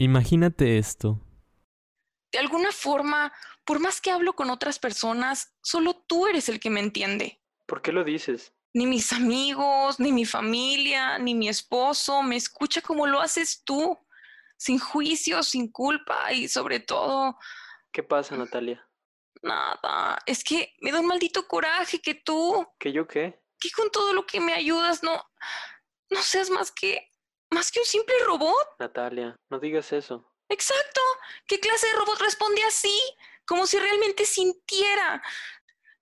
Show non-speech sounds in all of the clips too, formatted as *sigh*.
Imagínate esto. De alguna forma, por más que hablo con otras personas, solo tú eres el que me entiende. ¿Por qué lo dices? Ni mis amigos, ni mi familia, ni mi esposo me escucha como lo haces tú, sin juicio, sin culpa y sobre todo... ¿Qué pasa, Natalia? Nada, es que me da un maldito coraje que tú... ¿Que yo qué? Que con todo lo que me ayudas no... no seas más que... más que un simple robot. Natalia, no digas eso. Exacto. ¿Qué clase de robot responde así? Como si realmente sintiera.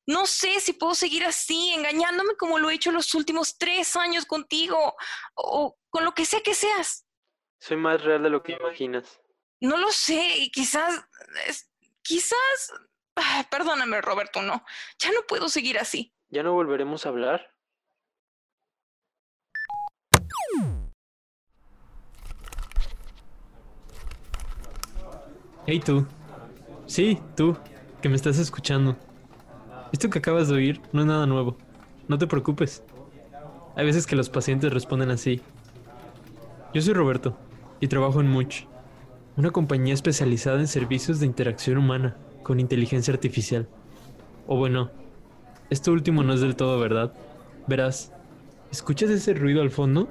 No sé si puedo seguir así, engañándome como lo he hecho los últimos tres años contigo, o con lo que sea que seas. Soy más real de lo que imaginas. No lo sé, y quizás, quizás, perdóname Roberto, no, ya no puedo seguir así. ¿Ya no volveremos a hablar? Hey tú. Sí, tú, que me estás escuchando. Esto que acabas de oír no es nada nuevo. No te preocupes. Hay veces que los pacientes responden así. Yo soy Roberto y trabajo en Much, una compañía especializada en servicios de interacción humana con inteligencia artificial. O bueno, esto último no es del todo verdad. Verás, ¿escuchas ese ruido al fondo?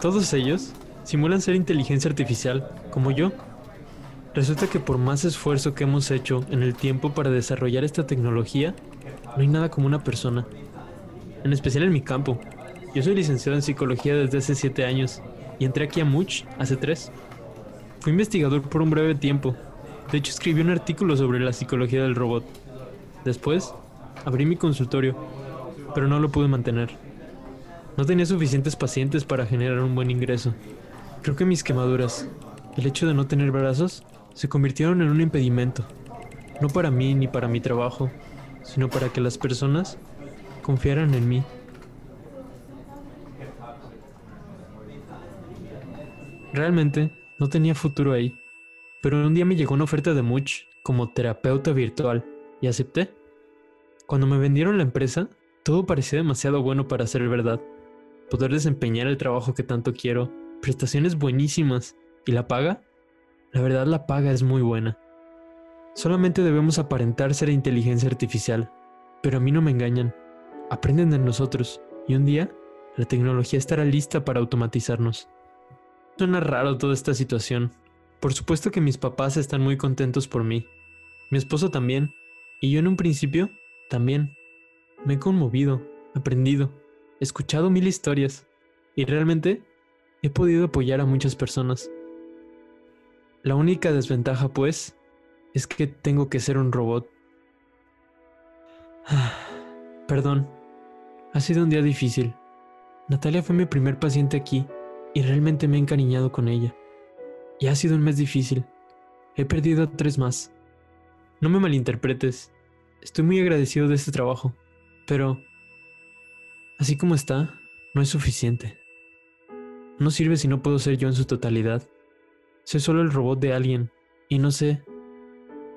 Todos ellos simulan ser inteligencia artificial, como yo. Resulta que por más esfuerzo que hemos hecho en el tiempo para desarrollar esta tecnología, no hay nada como una persona. En especial en mi campo. Yo soy licenciado en psicología desde hace 7 años y entré aquí a Much hace 3. Fui investigador por un breve tiempo. De hecho, escribí un artículo sobre la psicología del robot. Después, abrí mi consultorio, pero no lo pude mantener. No tenía suficientes pacientes para generar un buen ingreso. Creo que mis quemaduras, el hecho de no tener brazos, se convirtieron en un impedimento. No para mí ni para mi trabajo, sino para que las personas confiaran en mí. Realmente no tenía futuro ahí, pero un día me llegó una oferta de Much como terapeuta virtual y acepté. Cuando me vendieron la empresa, todo parecía demasiado bueno para ser verdad poder desempeñar el trabajo que tanto quiero, prestaciones buenísimas y la paga, la verdad la paga es muy buena. Solamente debemos aparentar ser inteligencia artificial, pero a mí no me engañan. Aprenden de nosotros y un día la tecnología estará lista para automatizarnos. Suena raro toda esta situación. Por supuesto que mis papás están muy contentos por mí. Mi esposo también. Y yo en un principio también. Me he conmovido, aprendido escuchado mil historias y realmente he podido apoyar a muchas personas. La única desventaja, pues, es que tengo que ser un robot. Perdón, ha sido un día difícil. Natalia fue mi primer paciente aquí y realmente me he encariñado con ella. Y ha sido un mes difícil. He perdido tres más. No me malinterpretes. Estoy muy agradecido de este trabajo, pero Así como está, no es suficiente. No sirve si no puedo ser yo en su totalidad. Soy solo el robot de alguien y no sé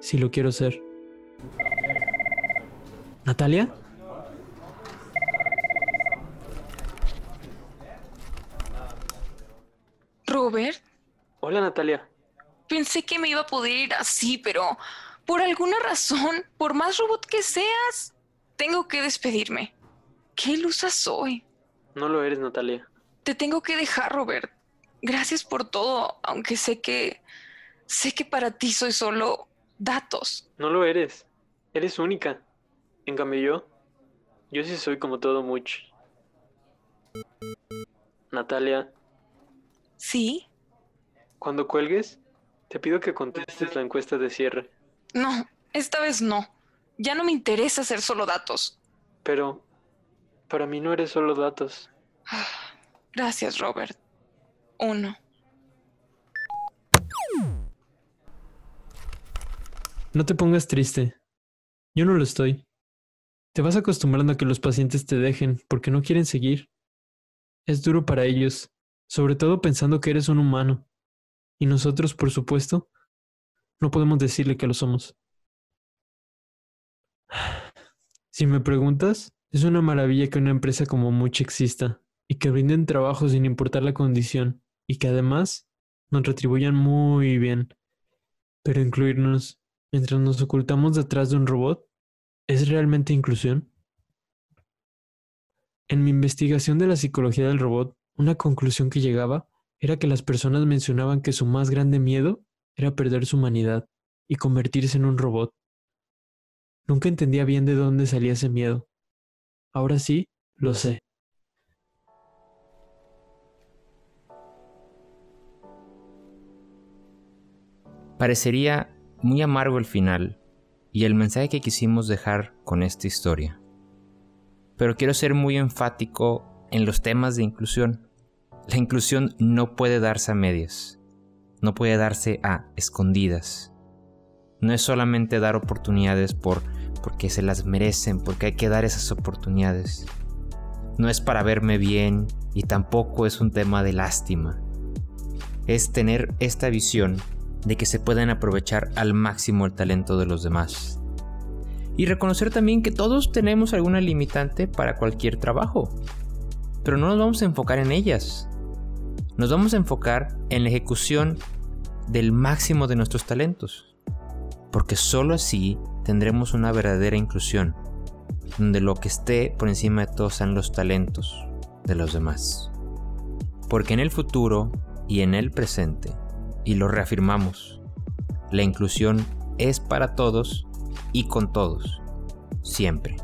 si lo quiero ser. ¿Natalia? Robert. Hola Natalia. Pensé que me iba a poder ir así, pero por alguna razón, por más robot que seas, tengo que despedirme. ¿Qué ilusa soy? No lo eres, Natalia. Te tengo que dejar, Robert. Gracias por todo, aunque sé que... Sé que para ti soy solo datos. No lo eres. Eres única. En cambio yo... Yo sí soy como todo mucho. Natalia. ¿Sí? Cuando cuelgues, te pido que contestes la encuesta de cierre. No, esta vez no. Ya no me interesa ser solo datos. Pero, para mí no eres solo datos. *sighs* Gracias, Robert. Uno. No te pongas triste. Yo no lo estoy. Te vas acostumbrando a que los pacientes te dejen porque no quieren seguir. Es duro para ellos, sobre todo pensando que eres un humano. Y nosotros, por supuesto, no podemos decirle que lo somos. *sighs* Si me preguntas, es una maravilla que una empresa como Much exista y que brinden trabajo sin importar la condición y que además nos retribuyan muy bien. Pero incluirnos mientras nos ocultamos detrás de un robot es realmente inclusión. En mi investigación de la psicología del robot, una conclusión que llegaba era que las personas mencionaban que su más grande miedo era perder su humanidad y convertirse en un robot. Nunca entendía bien de dónde salía ese miedo. Ahora sí, lo sé. Parecería muy amargo el final y el mensaje que quisimos dejar con esta historia. Pero quiero ser muy enfático en los temas de inclusión. La inclusión no puede darse a medias, no puede darse a escondidas. No es solamente dar oportunidades por porque se las merecen, porque hay que dar esas oportunidades. No es para verme bien y tampoco es un tema de lástima. Es tener esta visión de que se pueden aprovechar al máximo el talento de los demás. Y reconocer también que todos tenemos alguna limitante para cualquier trabajo. Pero no nos vamos a enfocar en ellas nos vamos a enfocar en la ejecución del máximo de nuestros talentos, porque sólo así tendremos una verdadera inclusión, donde lo que esté por encima de todos sean los talentos de los demás. Porque en el futuro y en el presente, y lo reafirmamos, la inclusión es para todos y con todos, siempre.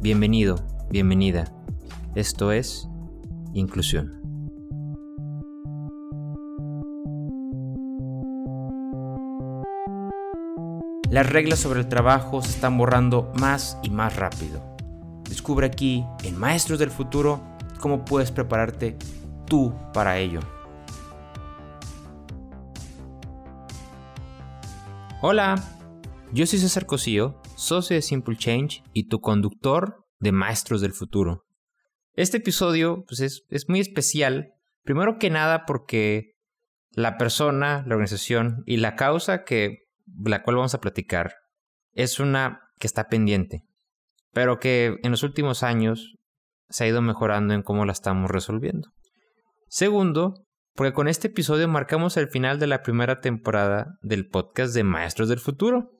Bienvenido, bienvenida. Esto es inclusión. Las reglas sobre el trabajo se están borrando más y más rápido. Descubre aquí, en Maestros del Futuro, cómo puedes prepararte tú para ello. Hola, yo soy César Cosío, socio de Simple Change y tu conductor de Maestros del Futuro. Este episodio pues, es, es muy especial, primero que nada porque la persona, la organización y la causa que la cual vamos a platicar, es una que está pendiente, pero que en los últimos años se ha ido mejorando en cómo la estamos resolviendo. Segundo, porque con este episodio marcamos el final de la primera temporada del podcast de Maestros del Futuro.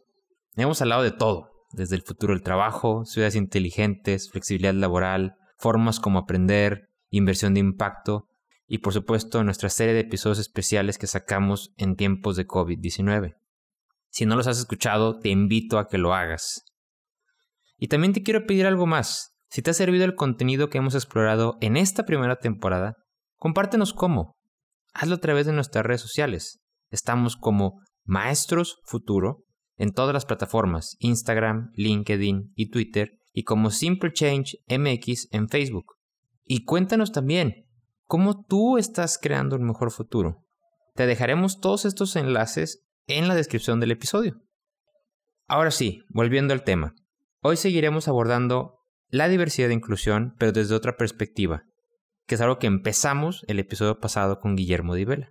Hemos hablado de todo, desde el futuro del trabajo, ciudades inteligentes, flexibilidad laboral, formas como aprender, inversión de impacto y por supuesto nuestra serie de episodios especiales que sacamos en tiempos de COVID-19. Si no los has escuchado, te invito a que lo hagas. Y también te quiero pedir algo más. Si te ha servido el contenido que hemos explorado en esta primera temporada, compártenos cómo. Hazlo a través de nuestras redes sociales. Estamos como Maestros Futuro en todas las plataformas, Instagram, LinkedIn y Twitter, y como Simple Change MX en Facebook. Y cuéntanos también cómo tú estás creando un mejor futuro. Te dejaremos todos estos enlaces en la descripción del episodio. Ahora sí, volviendo al tema. Hoy seguiremos abordando la diversidad de inclusión, pero desde otra perspectiva, que es algo que empezamos el episodio pasado con Guillermo Divela.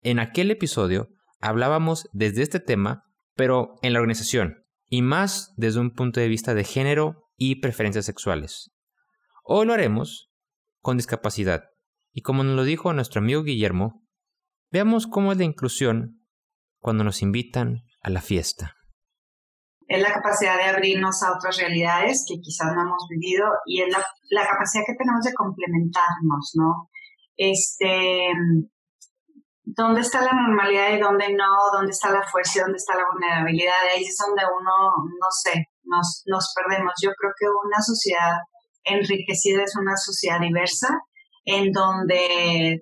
En aquel episodio hablábamos desde este tema, pero en la organización, y más desde un punto de vista de género y preferencias sexuales. Hoy lo haremos con discapacidad, y como nos lo dijo nuestro amigo Guillermo, veamos cómo es la inclusión cuando nos invitan a la fiesta. Es la capacidad de abrirnos a otras realidades que quizás no hemos vivido y es la, capacidad que tenemos de complementarnos, ¿no? Este, ¿dónde está la normalidad y dónde no? ¿Dónde está la fuerza y dónde está la vulnerabilidad? Ahí es donde uno, no sé, nos, nos perdemos. Yo creo que una sociedad enriquecida es una sociedad diversa en donde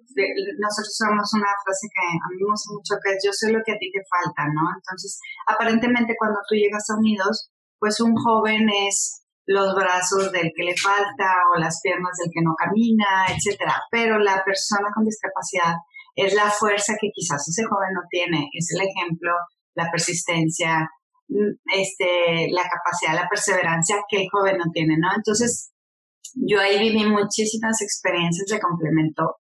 nosotros usamos una frase que a mí me mucho, que es yo sé lo que a ti te falta, ¿no? Entonces, aparentemente cuando tú llegas a Unidos, pues un joven es los brazos del que le falta o las piernas del que no camina, etcétera. Pero la persona con discapacidad es la fuerza que quizás ese joven no tiene, es el ejemplo, la persistencia, mm, este, la capacidad, la perseverancia que el joven no tiene, ¿no? Entonces, yo ahí viví muchísimas experiencias de complemento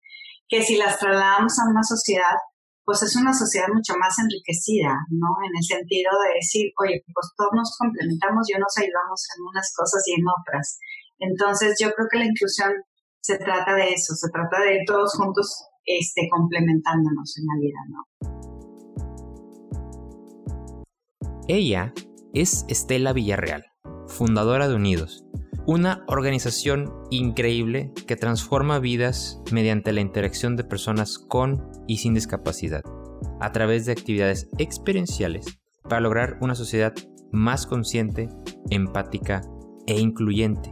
que si las trasladamos a una sociedad, pues es una sociedad mucho más enriquecida, ¿no? En el sentido de decir, oye, pues todos nos complementamos y nos ayudamos en unas cosas y en otras. Entonces, yo creo que la inclusión se trata de eso, se trata de todos juntos este, complementándonos en la vida, ¿no? Ella es Estela Villarreal, fundadora de Unidos, una organización increíble que transforma vidas mediante la interacción de personas con y sin discapacidad, a través de actividades experienciales para lograr una sociedad más consciente, empática e incluyente.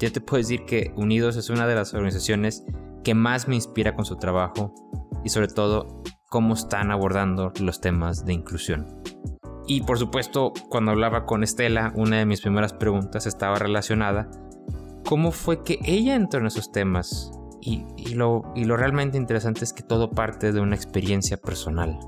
Yo te puedo decir que Unidos es una de las organizaciones que más me inspira con su trabajo y sobre todo cómo están abordando los temas de inclusión. Y por supuesto, cuando hablaba con Estela, una de mis primeras preguntas estaba relacionada, ¿cómo fue que ella entró en esos temas? Y, lo, y lo realmente interesante es que todo parte de una experiencia personal.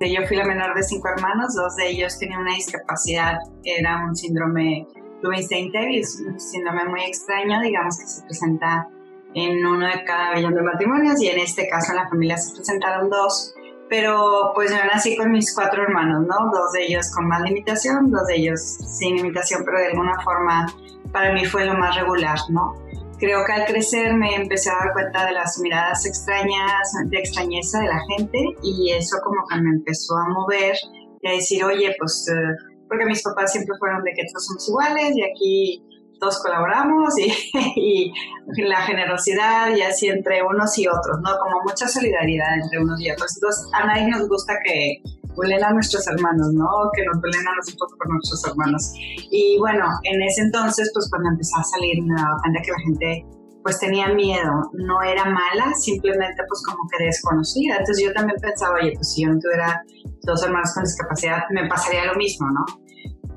Yo fui la menor de cinco hermanos, dos de ellos tenían una discapacidad, era un síndrome Rubinstein-Davis, un síndrome muy extraño, digamos que se presenta en uno de cada millón de matrimonios y en este caso en la familia se presentaron dos pero pues yo nací con mis cuatro hermanos, ¿no? Dos de ellos con más limitación, dos de ellos sin limitación, pero de alguna forma para mí fue lo más regular, ¿no? Creo que al crecer me empecé a dar cuenta de las miradas extrañas, de extrañeza de la gente y eso como que me empezó a mover y a decir, oye, pues, eh, porque mis papás siempre fueron de que todos somos iguales y aquí todos colaboramos *laughs* y, la generosidad y así entre unos y otros, ¿no? Como mucha solidaridad entre unos y otros. Entonces, a nadie nos gusta que huelen a nuestros hermanos, ¿no? Que nos huelen a nosotros por nuestros hermanos. Y bueno, en ese entonces, pues cuando empezó a salir, me daba cuenta que la gente pues tenía miedo, no era mala, simplemente pues como que desconocida. Entonces yo también pensaba, oye, pues si yo no tuviera dos hermanos con discapacidad, me pasaría lo mismo, ¿no?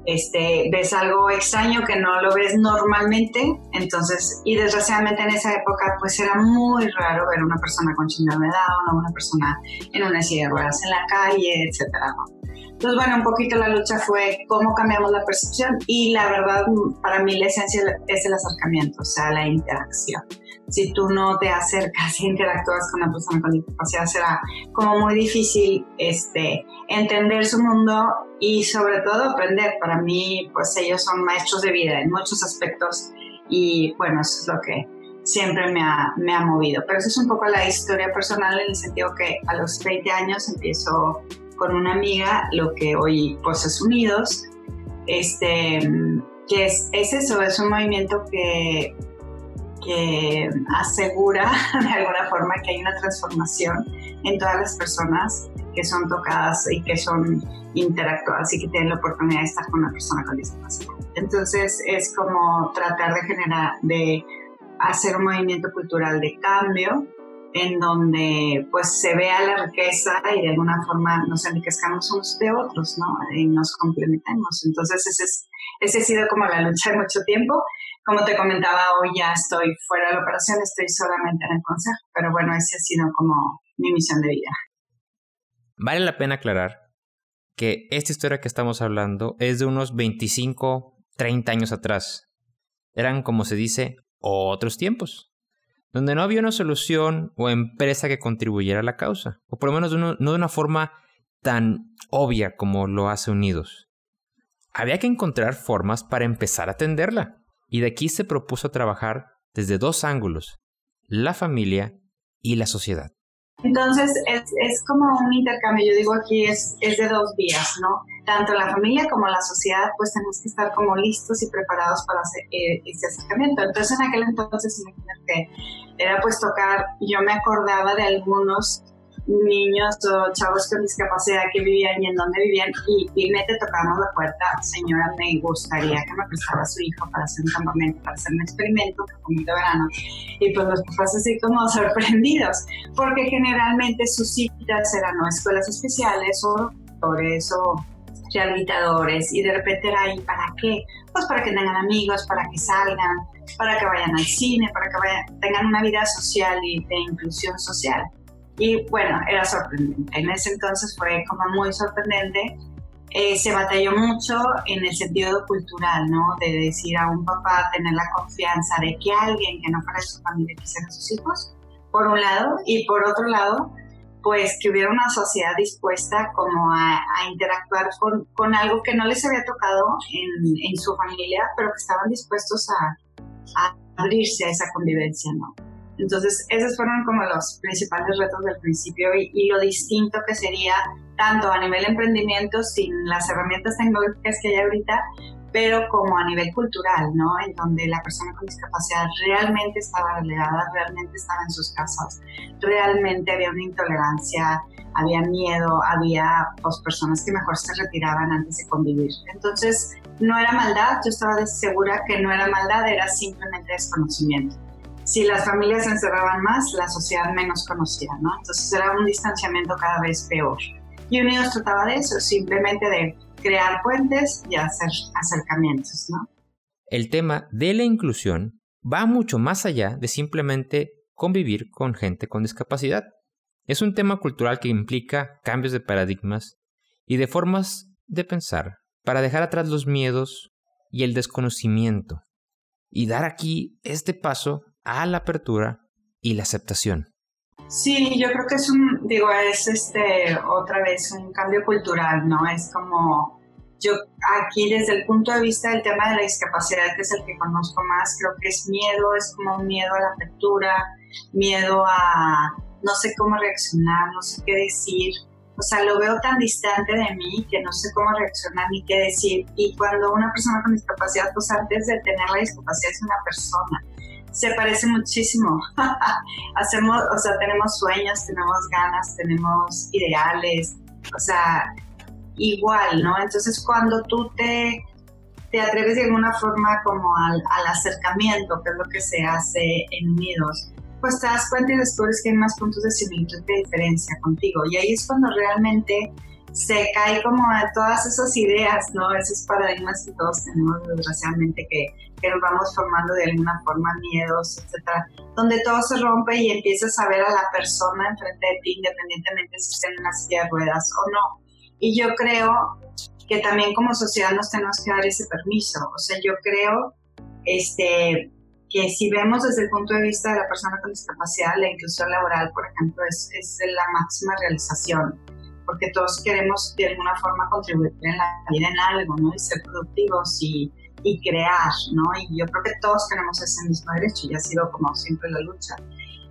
Este, ves algo extraño que no lo ves normalmente, entonces, y desgraciadamente en esa época pues era muy raro ver una persona con síndrome de Down o una persona en una silla de ruedas en la calle, etcétera, Entonces, bueno, un poquito la lucha fue cómo cambiamos la percepción y la verdad, para mí la esencia es el acercamiento, o sea, la interacción. Si tú no te acercas y interactúas con una persona con discapacidad, será como muy difícil este, entender su mundo y sobre todo aprender. Para mí, pues ellos son maestros de vida en muchos aspectos y bueno, eso es lo que siempre me ha, me ha movido. Pero eso es un poco la historia personal en el sentido que a los 20 años empiezo con una amiga, lo que hoy pues es Unidos, este, que es, es eso, es un movimiento que, que asegura *laughs* de alguna forma que hay una transformación en todas las personas que son tocadas y que son interactuadas y que tienen la oportunidad de estar con una persona con discapacidad. Entonces es como tratar de generar, de hacer un movimiento cultural de cambio en donde pues se vea la riqueza y de alguna forma nos enriquezcamos unos de otros, ¿no? Y nos complementemos. Entonces ese, es, ese ha sido como la lucha de mucho tiempo. Como te comentaba, hoy ya estoy fuera de la operación, estoy solamente en el consejo, pero bueno, ese ha sido como mi misión de vida. Vale la pena aclarar que esta historia que estamos hablando es de unos 25, 30 años atrás. Eran, como se dice, otros tiempos, donde no había una solución o empresa que contribuyera a la causa, o por lo menos no de una forma tan obvia como lo hace Unidos. Había que encontrar formas para empezar a atenderla, y de aquí se propuso trabajar desde dos ángulos, la familia y la sociedad. Entonces es, es, como un intercambio, yo digo aquí es, es de dos vías, ¿no? Tanto la familia como la sociedad pues tenemos que estar como listos y preparados para hacer ese acercamiento. Entonces en aquel entonces, imagínate, era pues tocar, yo me acordaba de algunos niños o chavos con discapacidad que vivían y en dónde vivían y finalmente tocamos la puerta, señora, me gustaría que me prestara su hijo para hacer un campamento, para hacer un experimento, un de verano. Y pues los papás así como *laughs* sorprendidos, porque generalmente sus citas eran o escuelas especiales o doctores o rehabilitadores y de repente era ahí, ¿para qué? Pues para que tengan amigos, para que salgan, para que vayan al cine, para que tengan una vida social y de inclusión social. Y bueno, era sorprendente. En ese entonces fue como muy sorprendente. Eh, se batalló mucho en el sentido cultural, ¿no? De decir a un papá, tener la confianza de que alguien que no fuera su familia quisiera a sus hijos, por un lado, y por otro lado, pues que hubiera una sociedad dispuesta como a, interactuar con, con, algo que no les había tocado en, en su familia, pero que estaban dispuestos a, a, abrirse a esa convivencia, ¿no? Entonces, esos fueron como los principales retos del principio y, lo distinto que sería tanto a nivel emprendimiento sin las herramientas tecnológicas que hay ahorita, pero como a nivel cultural, ¿no? En donde la persona con discapacidad realmente estaba relegada, realmente estaba en sus casas, realmente había una intolerancia, había miedo, había pues, personas que mejor se retiraban antes de convivir. Entonces, no era maldad, yo estaba segura que no era maldad, era simplemente desconocimiento. Si las familias encerraban más, la sociedad menos conocía, ¿no? Entonces era un distanciamiento cada vez peor. Y Unidos trataba de eso, simplemente de crear puentes y hacer acercamientos, ¿no? El tema de la inclusión va mucho más allá de simplemente convivir con gente con discapacidad. Es un tema cultural que implica cambios de paradigmas y de formas de pensar para dejar atrás los miedos y el desconocimiento y dar aquí este paso a la apertura y la aceptación. Sí, yo creo que es un, digo, es este, otra vez un cambio cultural, ¿no? Es como, yo aquí desde el punto de vista del tema de la discapacidad, que es el que conozco más, creo que es miedo, es como un miedo a la apertura, miedo a no sé cómo reaccionar, no sé qué decir. O sea, lo veo tan distante de mí que no sé cómo reaccionar ni qué decir. Y cuando una persona con discapacidad, pues antes de tener la discapacidad es una persona se parece muchísimo. *laughs* Hacemos, o sea, tenemos sueños, tenemos ganas, tenemos ideales, o sea, igual, ¿no? Entonces cuando tú te, te atreves de alguna forma como al, al acercamiento, que es lo que se hace en Unidos, pues te das cuenta y descubres que hay más puntos de similitud que diferencia contigo. Y ahí es cuando realmente se cae como a todas esas ideas, ¿no? Esos paradigmas que todos tenemos desgraciadamente que, que nos vamos formando de alguna forma, miedos, etcétera, donde todo se rompe y empiezas a ver a la persona enfrente de ti, independientemente si está en una silla de ruedas o no. Y yo creo que también como sociedad nos tenemos que dar ese permiso. O sea, yo creo este, que si vemos desde el punto de vista de la persona con discapacidad, la inclusión laboral, por ejemplo, es, es la máxima realización porque todos queremos de alguna forma contribuir en la vida en algo, ¿no? Y ser productivos y, y crear, ¿no? Y yo creo que todos tenemos ese mismo derecho y ha sido como siempre la lucha.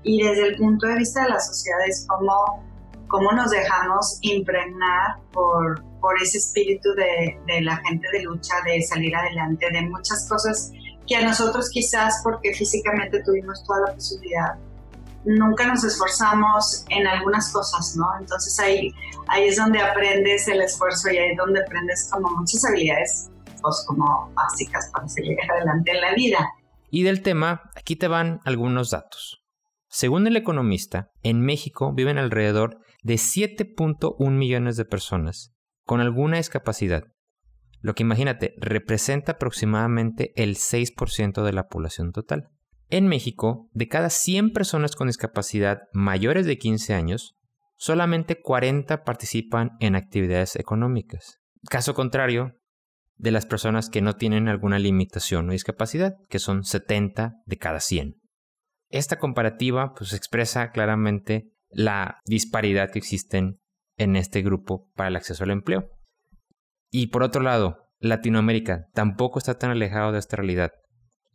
Y desde el punto de vista de la sociedad es como cómo nos dejamos impregnar por, por ese espíritu de, de, la gente de lucha, de salir adelante, de muchas cosas que a nosotros quizás porque físicamente tuvimos toda la posibilidad, nunca nos esforzamos en algunas cosas, ¿no? Entonces ahí, ahí es donde aprendes el esfuerzo y ahí es donde aprendes como muchas habilidades, como básicas para seguir *laughs* adelante en la vida. Y del tema, aquí te van algunos datos. Según el economista, en México viven alrededor de 7.1 millones de personas con alguna discapacidad, lo que imagínate representa aproximadamente el 6% de la población total. En México, de cada 100 personas con discapacidad mayores de 15 años, solamente 40 participan en actividades económicas. Caso contrario, de las personas que no tienen alguna limitación o discapacidad, que son 70 de cada 100. Esta comparativa pues, expresa claramente la disparidad que existen en este grupo para el acceso al empleo. Y por otro lado, Latinoamérica tampoco está tan alejado de esta realidad.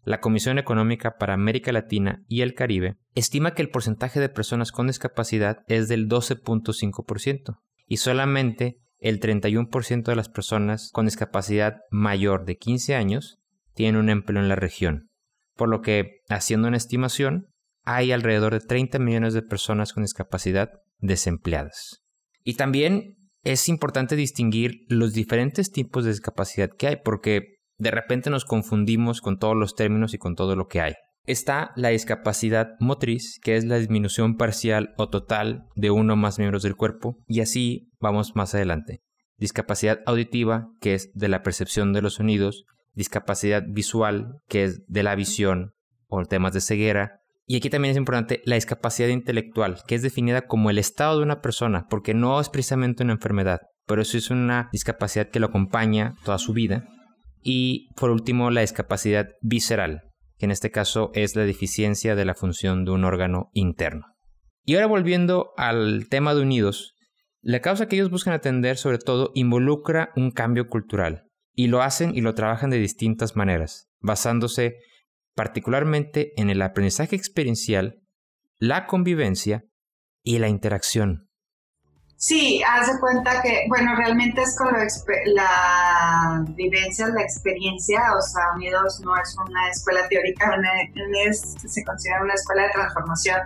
La Comisión Económica para América Latina y el Caribe estima que el porcentaje de personas con discapacidad es del 12.5% y solamente el 31% de las personas con discapacidad mayor de 15 años tienen un empleo en la región, por lo que, haciendo una estimación, hay alrededor de 30 millones de personas con discapacidad desempleadas. Y también es importante distinguir los diferentes tipos de discapacidad que hay, porque de repente nos confundimos con todos los términos y con todo lo que hay. Está la discapacidad motriz, que es la disminución parcial o total de uno o más miembros del cuerpo, y así vamos más adelante. Discapacidad auditiva, que es de la percepción de los sonidos, discapacidad visual, que es de la visión o temas de ceguera, y aquí también es importante la discapacidad intelectual, que es definida como el estado de una persona, porque no es precisamente una enfermedad, pero eso es una discapacidad que lo acompaña toda su vida y por último, la discapacidad visceral, que en este caso es la deficiencia de la función de un órgano interno. Y ahora volviendo al tema de Unidos, la causa que ellos buscan atender sobre todo involucra un cambio cultural y lo hacen y lo trabajan de distintas maneras, basándose particularmente en el aprendizaje experiencial, la convivencia y la interacción. Sí, haz de cuenta que, bueno, realmente es con la vivencia, la experiencia, o sea, Unidos no es una escuela teórica, se considera una escuela de transformación,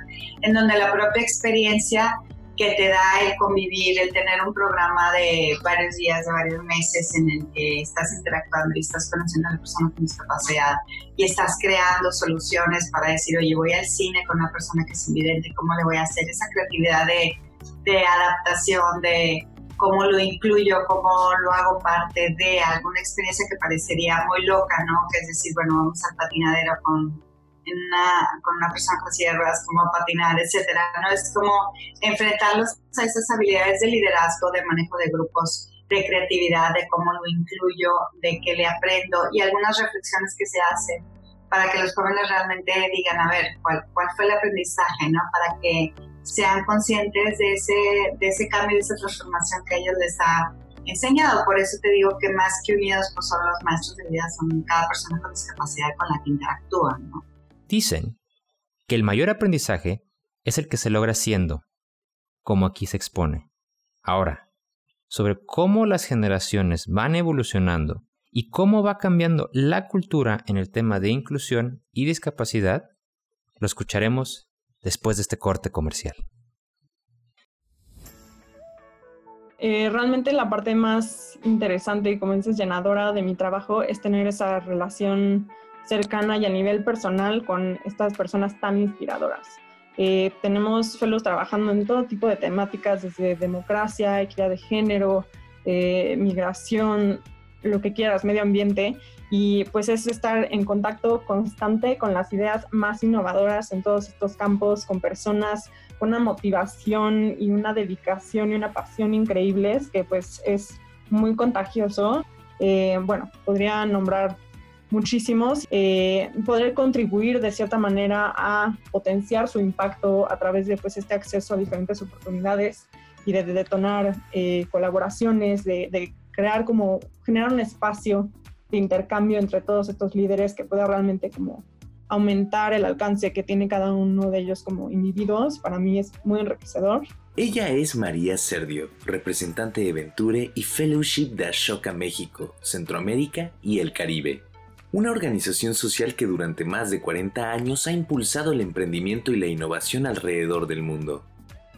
en donde la propia experiencia que te da el convivir, el tener un programa de varios días, de varios meses en el que estás interactuando y estás conociendo a la persona con discapacidad y estás creando soluciones para decir, oye, voy al cine con una persona que es invidente, ¿cómo le voy a hacer esa creatividad de, de adaptación, de cómo lo incluyo, cómo lo hago parte de alguna experiencia que parecería muy loca, ¿no? Que es decir, bueno, vamos al patinadero con con una persona con sierras, como patinar, etcétera. ¿no? Es como enfrentarlos a esas habilidades de liderazgo, de manejo de grupos, de creatividad, de cómo lo incluyo, de qué le aprendo y algunas reflexiones que se hacen para que los jóvenes realmente digan, a ver, ¿cuál, cuál fue el aprendizaje? ¿no? Para que sean conscientes de ese, de ese cambio, de esa transformación que ellos les ha enseñado. Por eso te digo que más que unidos, pues son los maestros de vida, son cada persona con discapacidad con la que interactúan. Dicen que el mayor aprendizaje es el que se logra siendo, como aquí se expone. Ahora, sobre cómo las generaciones van evolucionando y cómo va cambiando la cultura en el tema de inclusión y discapacidad, lo escucharemos después de este corte comercial. Eh, realmente la parte más interesante y como dices llenadora de mi trabajo es tener esa relación cercana y a nivel personal con estas personas tan inspiradoras. Eh, tenemos fellows trabajando en todo tipo de temáticas, desde democracia, equidad de género, eh, migración, lo que quieras, medio ambiente, y pues es estar en contacto constante con las ideas más innovadoras en todos estos campos, con personas con una motivación y una dedicación y una pasión increíbles, que pues es muy contagioso. Eh, bueno, podría nombrar muchísimos, eh, poder contribuir de cierta manera a potenciar su impacto a través de pues, este acceso a diferentes oportunidades y de, detonar eh, colaboraciones, de, crear como, generar un espacio de intercambio entre todos estos líderes que pueda realmente como aumentar el alcance que tiene cada uno de ellos como individuos, para mí es muy enriquecedor. Ella es María Serdio, representante de Venture y Fellowship de Ashoka México, Centroamérica y el Caribe una organización social que durante más de 40 años ha impulsado el emprendimiento y la innovación alrededor del mundo.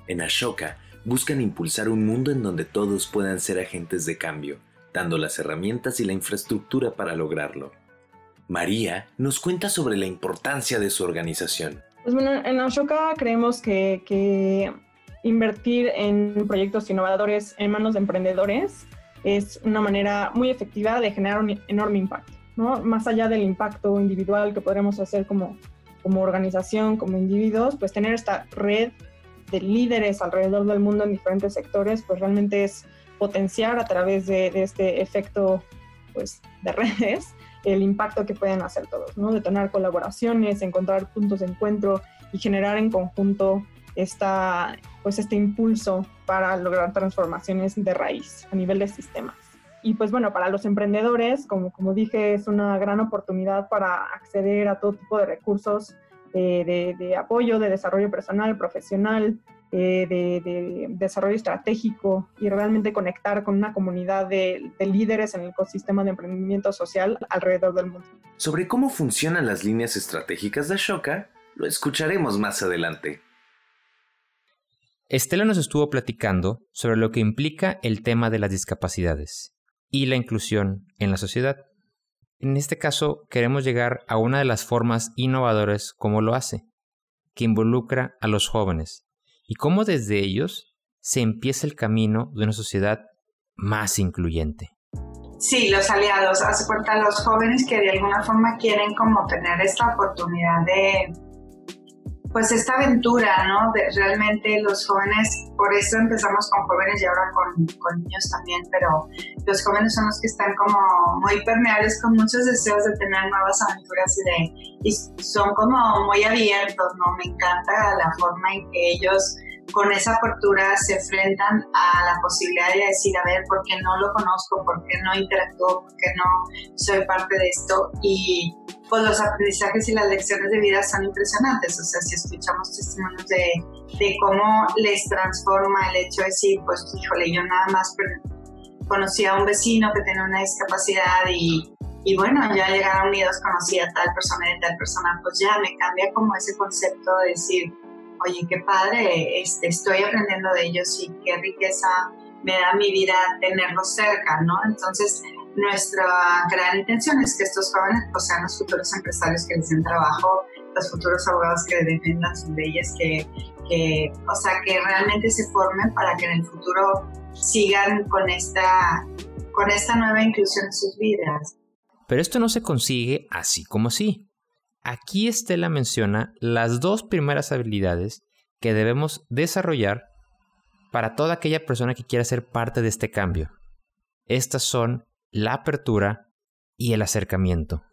En Ashoka buscan impulsar un mundo en donde todos puedan ser agentes de cambio, dando las herramientas y la infraestructura para lograrlo. María nos cuenta sobre la importancia de su organización. Pues en Ashoka creemos que, invertir en proyectos innovadores en manos de emprendedores es una manera muy efectiva de generar un enorme impacto. Más allá del impacto individual que podremos hacer como, como organización, como individuos, pues tener esta red de líderes alrededor del mundo en diferentes sectores, pues realmente es potenciar a través de, este efecto pues, de redes el impacto que pueden hacer todos, ¿no? Detonar colaboraciones, encontrar puntos de encuentro y generar en conjunto esta, pues este impulso para lograr transformaciones de raíz a nivel de sistemas. Y pues bueno, para los emprendedores, como, como dije, es una gran oportunidad para acceder a todo tipo de recursos eh, de, apoyo, de desarrollo personal, profesional, eh, de, desarrollo estratégico y realmente conectar con una comunidad de, líderes en el ecosistema de emprendimiento social alrededor del mundo. Sobre cómo funcionan las líneas estratégicas de Ashoka, lo escucharemos más adelante. Estela nos estuvo platicando sobre lo que implica el tema de las discapacidades y la inclusión en la sociedad. En este caso, queremos llegar a una de las formas innovadoras como lo hace, que involucra a los jóvenes y cómo desde ellos se empieza el camino de una sociedad más incluyente. Sí, los aliados, hace cuenta los jóvenes que de alguna forma quieren como tener esta oportunidad de, pues esta aventura, ¿no? De realmente los jóvenes, por eso empezamos con jóvenes y ahora con, con, niños también, pero los jóvenes son los que están como muy permeables con muchos deseos de tener nuevas aventuras y de, y son como muy abiertos, ¿no? Me encanta la forma en que ellos con esa apertura se enfrentan a la posibilidad de decir, a ver, ¿por qué no lo conozco? ¿Por qué no interactúo? ¿Por qué no soy parte de esto? Y pues los aprendizajes y las lecciones de vida son impresionantes. O sea, si escuchamos testimonios de, de cómo les transforma el hecho de decir, pues, híjole, yo nada más conocí a un vecino que tenía una discapacidad y, y bueno, ya llegaron unidos, conocí a tal persona y tal persona, pues ya me cambia como ese concepto de decir, oye, qué padre, este, estoy aprendiendo de ellos y qué riqueza me da mi vida tenerlos cerca, ¿no? Entonces, nuestra gran intención es que estos jóvenes pues, sean los futuros empresarios que les den trabajo, los futuros abogados que defiendan sus leyes, que, que, o sea, que realmente se formen para que en el futuro sigan con esta, con esta nueva inclusión en sus vidas. Pero esto no se consigue así como así. Aquí Estela menciona las dos primeras habilidades que debemos desarrollar para toda aquella persona que quiera ser parte de este cambio. Estas son la apertura y el acercamiento.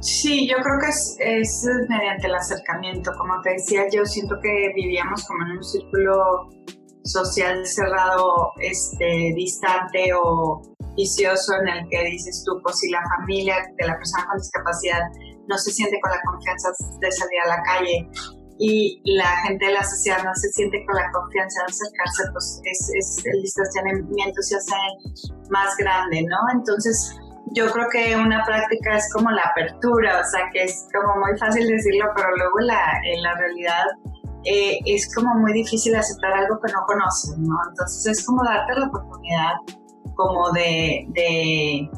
Sí, yo creo que es, mediante el acercamiento. Como te decía, yo siento que vivíamos como en un círculo social cerrado, este, distante o vicioso en el que dices tú, pues si la familia de la persona con discapacidad no se siente con la confianza de salir a la calle y la gente de la sociedad no se siente con la confianza de acercarse, pues es, el distanciamiento se hace más grande, ¿no? Entonces, yo creo que una práctica es como la apertura, o sea, que es como muy fácil decirlo, pero luego la, en la realidad eh, es como muy difícil aceptar algo que no conoces, ¿no? Entonces, es como darte la oportunidad como de, de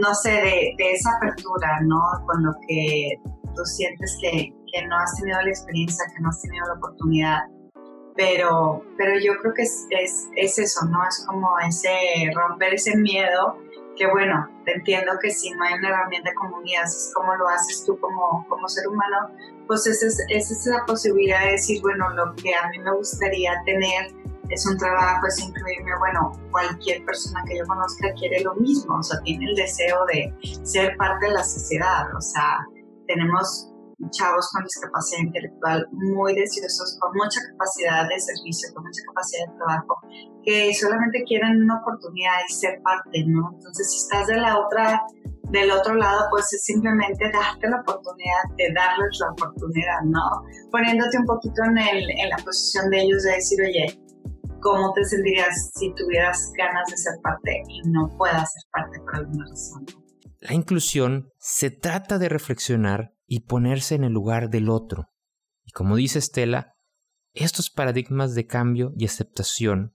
no sé, de, esa apertura, ¿no? Con lo que tú sientes que, que, no has tenido la experiencia, que no has tenido la oportunidad. Pero, pero yo creo que es, es, es eso, ¿no? Es como ese romper ese miedo que bueno, te entiendo que si no hay una herramienta como es como lo haces tú como, como ser humano, pues esa es, esa es la posibilidad de decir, bueno, lo que a mí me gustaría tener es un trabajo, es incluirme, bueno, cualquier persona que yo conozca quiere lo mismo, o sea, tiene el deseo de ser parte de la sociedad, o sea, tenemos chavos con discapacidad intelectual muy deseosos, con mucha capacidad de servicio, con mucha capacidad de trabajo, que solamente quieren una oportunidad de ser parte, ¿no? Entonces, si estás de la otra, del otro lado, pues es simplemente darte la oportunidad de darles la oportunidad, ¿no? Poniéndote un poquito en, el, en la posición de ellos de decir, oye, ¿cómo te sentirías si tuvieras ganas de ser parte y no puedas ser parte por alguna razón? La inclusión se trata de reflexionar y ponerse en el lugar del otro. Y como dice Estela, estos paradigmas de cambio y aceptación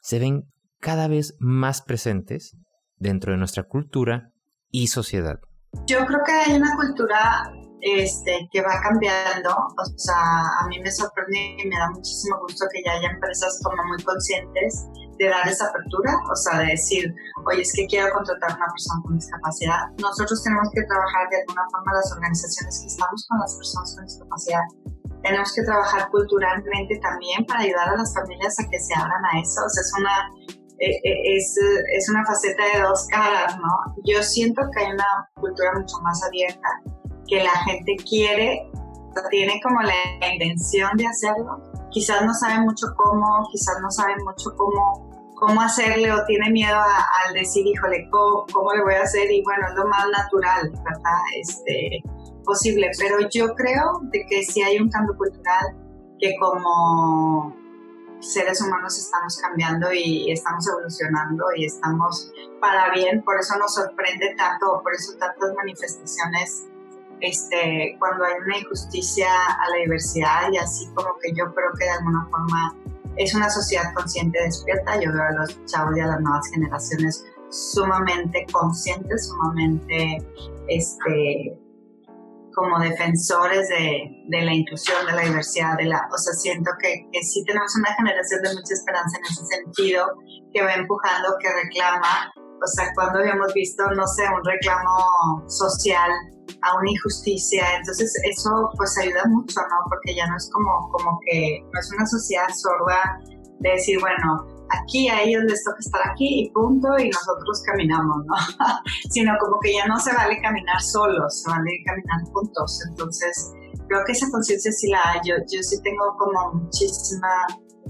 se ven cada vez más presentes dentro de nuestra cultura y sociedad. Yo creo que hay una cultura este, que va cambiando. O sea, a mí me sorprende y me da muchísimo gusto que ya haya empresas como muy conscientes de dar esa apertura, o sea, de decir, oye, es que quiero contratar a una persona con discapacidad. Nosotros tenemos que trabajar de alguna forma las organizaciones que estamos con las personas con discapacidad. Tenemos que trabajar culturalmente también para ayudar a las familias a que se abran a eso. O sea, es una, eh, eh, es, es una faceta de dos caras, ¿no? Yo siento que hay una cultura mucho más abierta que la gente quiere, tiene como la intención de hacerlo. Quizás no sabe mucho cómo, quizás no sabe mucho cómo, cómo hacerle o tiene miedo al decir, híjole, ¿cómo, ¿cómo, le voy a hacer? Y bueno, es lo más natural, ¿verdad? Este, posible. Pero yo creo de que si hay un cambio cultural que como seres humanos estamos cambiando y estamos evolucionando y estamos para bien, por eso nos sorprende tanto, por eso tantas manifestaciones este, cuando hay una injusticia a la diversidad y así como que yo creo que de alguna forma es una sociedad consciente despierta. Yo veo a los chavos y a las nuevas generaciones sumamente conscientes, sumamente este, como defensores de, la inclusión, de la diversidad, de la, o sea, siento que sí tenemos una generación de mucha esperanza en ese sentido, que va empujando, que reclama, o sea, cuando habíamos visto, no sé, un reclamo social a una injusticia. Entonces eso pues ayuda mucho, ¿no? Porque ya no es como, como que, no es una sociedad sorda de decir, bueno, aquí a ellos les toca estar aquí y punto, y nosotros caminamos, ¿no? *laughs* Sino como que ya no se vale caminar solos, se vale caminar juntos. Entonces, creo que esa conciencia sí la hay. Yo, yo sí tengo como muchísima,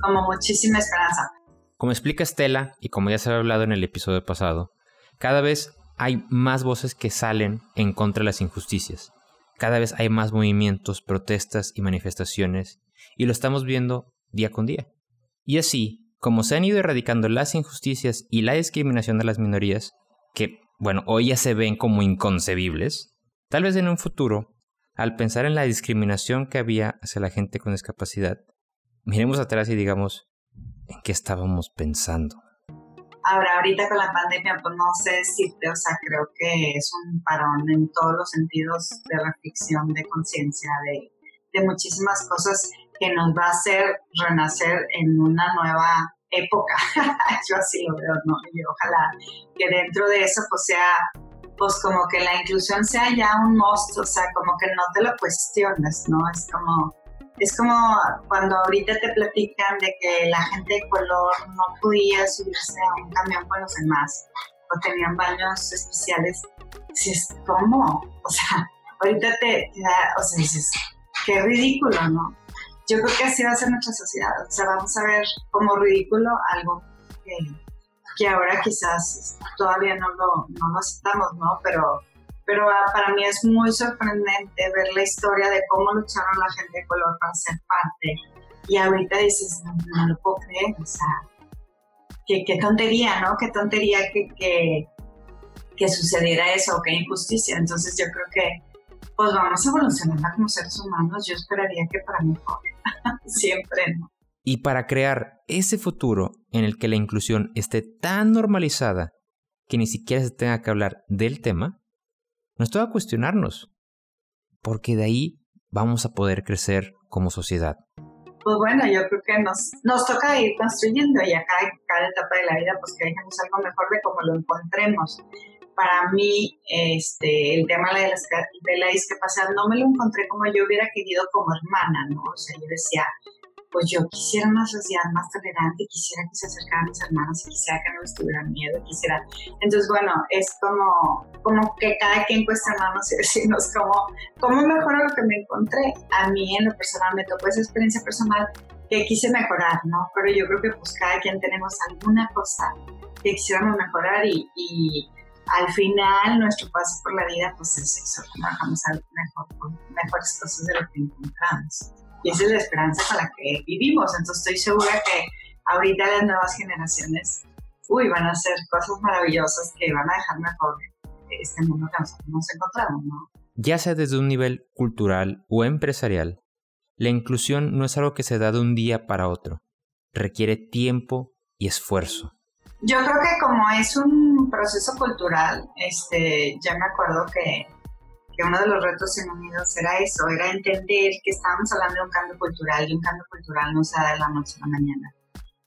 como muchísima esperanza. Como explica Estela, y como ya se ha hablado en el episodio pasado, cada vez hay más voces que salen en contra de las injusticias. Cada vez hay más movimientos, protestas y manifestaciones, y lo estamos viendo día con día. Y así, como se han ido erradicando las injusticias y la discriminación de las minorías, que, bueno, hoy ya se ven como inconcebibles, tal vez en un futuro, al pensar en la discriminación que había hacia la gente con discapacidad, miremos atrás y digamos, ¿en qué estábamos pensando? Ahora, ahorita con la pandemia, pues no sé decirte, o sea, creo que es un parón en todos los sentidos de reflexión, de conciencia, de, de muchísimas cosas que nos va a hacer renacer en una nueva época. *laughs* Yo así lo veo, ¿no? Y ojalá que dentro de eso pues sea, pues como que la inclusión sea ya un monstruo, o sea, como que no te lo cuestiones, ¿no? Es como, es como cuando ahorita te platican de que la gente de color no podía subirse a un camión con los demás o tenían baños especiales. Dices, ¿cómo? O sea, ahorita te, da, o sea, dices, qué ridículo, ¿no? yo creo que así va a ser nuestra sociedad. O sea, vamos a ver como ridículo algo que, que ahora quizás todavía no lo, no lo aceptamos, ¿no? Pero, pero ah, para mí es muy sorprendente ver la historia de cómo lucharon la gente de color para ser parte. Y ahorita dices, no, no lo puedo creer, o sea, qué, qué tontería, ¿no? Qué tontería que, que, que sucediera eso, qué injusticia. Entonces yo creo que pues vamos a evolucionar como seres humanos. Yo esperaría que para mejor. *laughs* Siempre, ¿no? Y para crear ese futuro en el que la inclusión esté tan normalizada que ni siquiera se tenga que hablar del tema, nos toca cuestionarnos, porque de ahí vamos a poder crecer como sociedad. Pues bueno, yo creo que nos, nos toca ir construyendo y a cada, cada etapa de la vida, pues que dejemos algo mejor de como lo encontremos para mí este, el tema de la, de la discapacidad no me lo encontré como yo hubiera querido como hermana, ¿no? O sea, yo decía, pues yo quisiera una sociedad más tolerante, quisiera que se acercaran mis hermanos y quisiera que no estuvieran miedo, quisiera... Entonces, bueno, es como, como que cada quien cuesta manos y decirnos cómo, cómo mejora lo que me encontré. A mí en lo personal me tocó esa experiencia personal que quise mejorar, ¿no? Pero yo creo que pues cada quien tenemos alguna cosa que quisiéramos mejorar y, y al final nuestro paso por la vida pues es eso, trabajamos mejor, mejores cosas de lo que encontramos. Y esa es la esperanza con la que vivimos. Entonces estoy segura que ahorita las nuevas generaciones, uy, van a hacer cosas maravillosas que van a dejar mejor este mundo que nosotros nos encontramos, ¿no? Ya sea desde un nivel cultural o empresarial, la inclusión no es algo que se da de un día para otro. Requiere tiempo y esfuerzo. Yo creo que como es un proceso cultural, este, ya me acuerdo que, que uno de los retos en Unidos era eso, era entender que estábamos hablando de un cambio cultural y un cambio cultural no se da de la noche a la mañana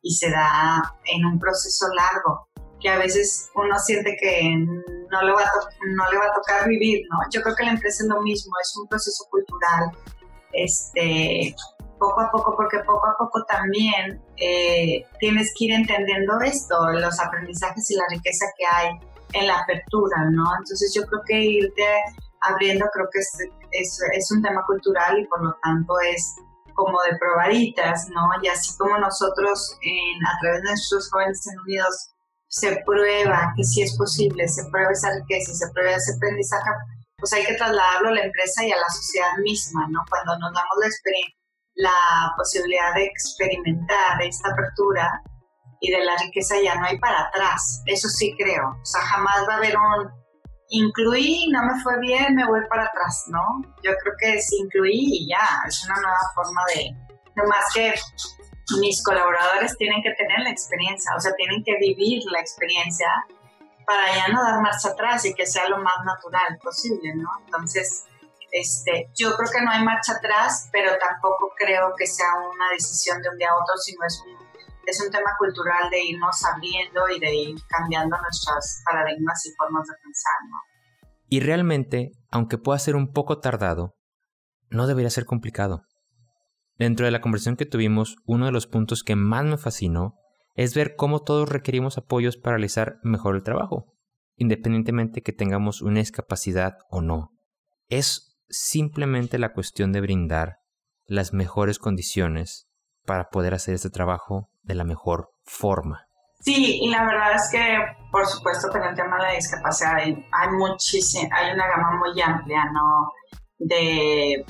y se da en un proceso largo que a veces uno siente que no le va a, no le va a tocar vivir, ¿no? Yo creo que la empresa es lo mismo, es un proceso cultural este, poco a poco, porque poco a poco también eh, tienes que ir entendiendo esto, los aprendizajes y la riqueza que hay en la apertura, ¿no? Entonces yo creo que irte abriendo creo que es, es, un tema cultural y por lo tanto es como de probaditas, ¿no? Y así como nosotros en, a través de nuestros jóvenes unidos se prueba que sí es posible, se prueba esa riqueza, se prueba ese aprendizaje, pues hay que trasladarlo a la empresa y a la sociedad misma, ¿no? Cuando nos damos la la posibilidad de experimentar esta apertura y de la riqueza ya no hay para atrás. Eso sí creo. O sea, jamás va a haber un incluí, no me fue bien, me voy para atrás, ¿no? Yo creo que es incluí y ya, es una nueva forma de, no más que mis colaboradores tienen que tener la experiencia, o sea, tienen que vivir la experiencia para ya no dar marcha atrás y que sea lo más natural posible, ¿no? Entonces, este, yo creo que no hay marcha atrás, pero tampoco creo que sea una decisión de un día a otro, sino es un, es un tema cultural de irnos abriendo y de ir cambiando nuestras paradigmas y formas de pensar. Y realmente, aunque pueda ser un poco tardado, no debería ser complicado. Dentro de la conversación que tuvimos, uno de los puntos que más me fascinó es ver cómo todos requerimos apoyos para realizar mejor el trabajo, independientemente que tengamos una discapacidad o no. Es simplemente la cuestión de brindar las mejores condiciones para poder hacer este trabajo de la mejor forma. Sí, y la verdad es que, por supuesto, con el tema de la discapacidad hay, hay hay una gama muy amplia, ¿no? De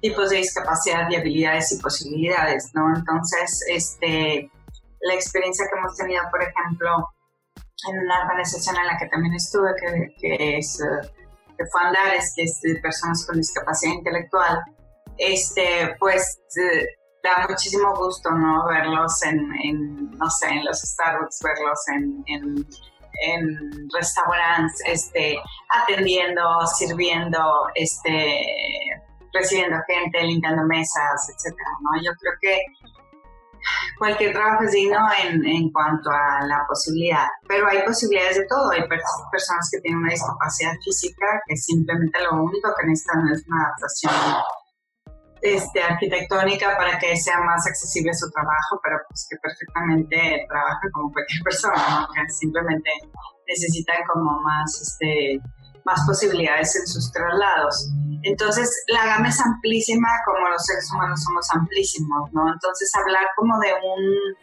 tipos de discapacidad y habilidades y posibilidades, ¿no? Entonces, este, la experiencia que hemos tenido, por ejemplo, en una organización en la que también estuve, que, que es, que fue Andares, que es de personas con discapacidad intelectual, este, pues eh, da muchísimo gusto, ¿no? Verlos en, no sé, en los Starbucks, verlos en, en, restaurantes, este, atendiendo, sirviendo, este, recibiendo gente, limpiando mesas, etcétera, ¿no? Yo creo que cualquier trabajo es digno en, en, cuanto a la posibilidad, pero hay posibilidades de todo. Hay personas que tienen una discapacidad física que simplemente lo único que necesitan es una adaptación este, arquitectónica para que sea más accesible su trabajo, pero pues que perfectamente trabaja como cualquier *laughs* persona, que simplemente necesitan como más este, más posibilidades en sus traslados. Entonces, la gama es amplísima como los seres humanos somos amplísimos, ¿no? Entonces, hablar como de un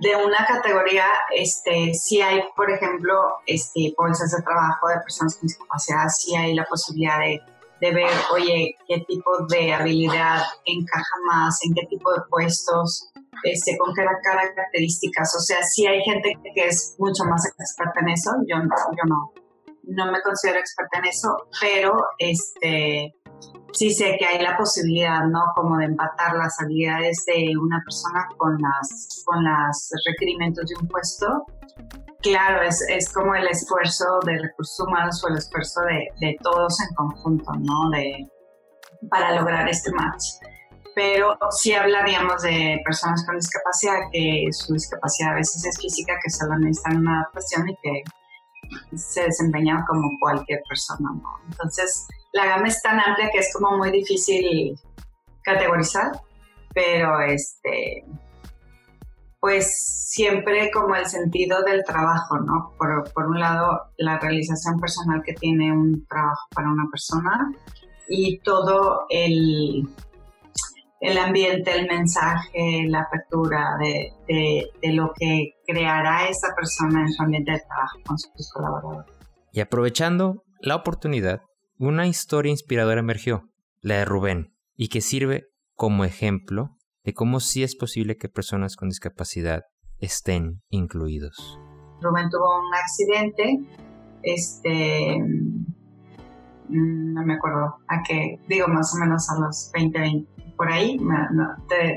de una categoría, este, si hay, por ejemplo, este, bolsas de trabajo de personas con discapacidad, si hay la posibilidad de, de ver, oye, qué tipo de habilidad encaja más, en qué tipo de puestos, este, con qué características. O sea, si hay gente que es mucho más experta en eso, yo yo no no me considero experta en eso, pero este sí sé que hay la posibilidad, ¿no? Como de empatar las habilidades de una persona con las con los requerimientos de un puesto. Claro, es, es como el esfuerzo de recursos humanos o el esfuerzo de, de todos en conjunto, ¿no? De, para lograr este match. Pero sí hablaríamos de personas con discapacidad, que su discapacidad a veces es física, que solo necesitan una adaptación y que se desempeñan como cualquier persona, ¿no? Entonces, la gama es tan amplia que es como muy difícil categorizar, pero este, pues siempre como el sentido del trabajo, ¿no? Por, un lado, la realización personal que tiene un trabajo para una persona y todo el el ambiente, el mensaje, la apertura de, de, lo que creará esa persona en su ambiente de trabajo con sus colaboradores. Y aprovechando la oportunidad, una historia inspiradora emergió, la de Rubén, y que sirve como ejemplo de cómo sí es posible que personas con discapacidad estén incluidos. Rubén tuvo un accidente, este, mm, no me acuerdo a qué, digo más o menos a los 20, 20 por ahí,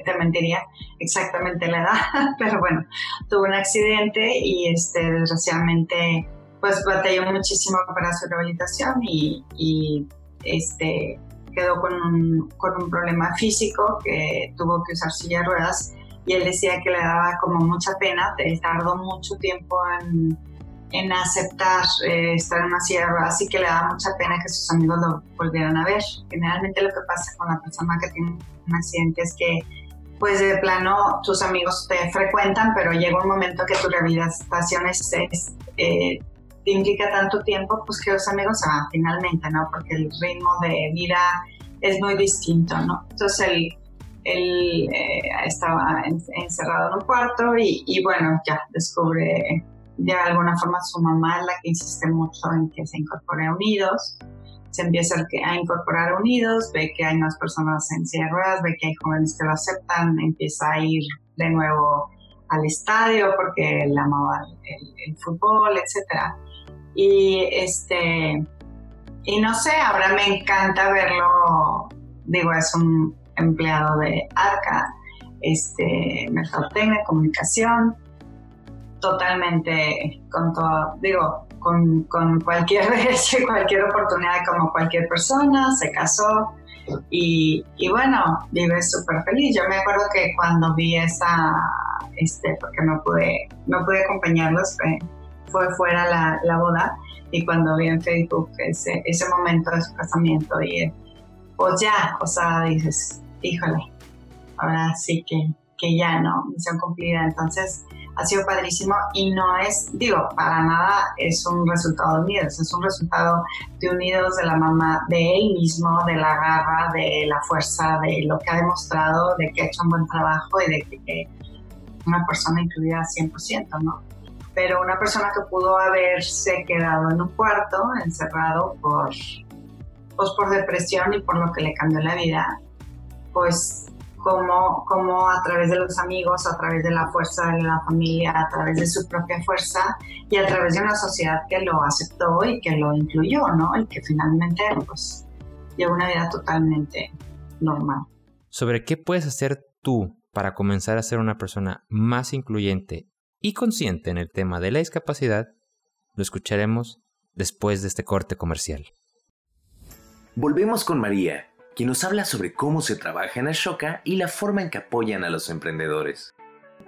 te, mentiría exactamente la edad, *laughs* pero bueno, tuvo un accidente y este, desgraciadamente pues batalló muchísimo para su rehabilitación y, este, quedó con un, problema físico que tuvo que usar silla de ruedas y él decía que le daba como mucha pena, tardó mucho tiempo en aceptar eh, estar en una silla de ruedas y que le da mucha pena que sus amigos lo volvieran a ver. Generalmente lo que pasa con la persona que tiene un accidente es que pues de plano tus amigos te frecuentan, pero llega un momento que tu rehabilitación es, eh, te implica tanto tiempo, pues que los amigos se van finalmente, ¿no? Porque el ritmo de vida es muy distinto, ¿no? Entonces él, él eh, estaba encerrado en un cuarto y, bueno, ya descubre de alguna forma su mamá la que insiste mucho en que se incorpore a Unidos. Se empieza a incorporar a Unidos, ve que hay más personas en sierras, ve que hay jóvenes que lo aceptan, empieza a ir de nuevo al estadio porque le amaba el, fútbol, etc. Y este, y no sé, ahora me encanta verlo, digo, es un empleado de ARCA, este, mercadotecnia, comunicación, totalmente con todo, digo, con, con cualquier *laughs* cualquier oportunidad como cualquier persona, se casó y, y bueno, vive súper feliz. Yo me acuerdo que cuando vi esa, este, porque no pude, no pude acompañarlos, fue, fue fuera la, la boda y cuando vi en Facebook ese, ese momento de su casamiento y pues ya, o sea, dices, híjole, ahora sí que, que ya no, misión cumplida. Entonces, ha sido padrísimo y no es, digo, para nada es un resultado de unidos, es un resultado de unidos de la mamá, de él mismo, de la garra, de la fuerza, de lo que ha demostrado, de que ha hecho un buen trabajo y de que, una persona incluida 100%, ¿no? Pero una persona que pudo haberse quedado en un cuarto, encerrado por, pues por depresión y por lo que le cambió la vida, pues como, como a través de los amigos, a través de la fuerza de la familia, a través de su propia fuerza y a través de una sociedad que lo aceptó y que lo incluyó, ¿no? Y que finalmente, pues, lleva una vida totalmente normal. Sobre qué puedes hacer tú para comenzar a ser una persona más incluyente y consciente en el tema de la discapacidad, lo escucharemos después de este corte comercial. Volvemos con María, quien nos habla sobre cómo se trabaja en Ashoka y la forma en que apoyan a los emprendedores.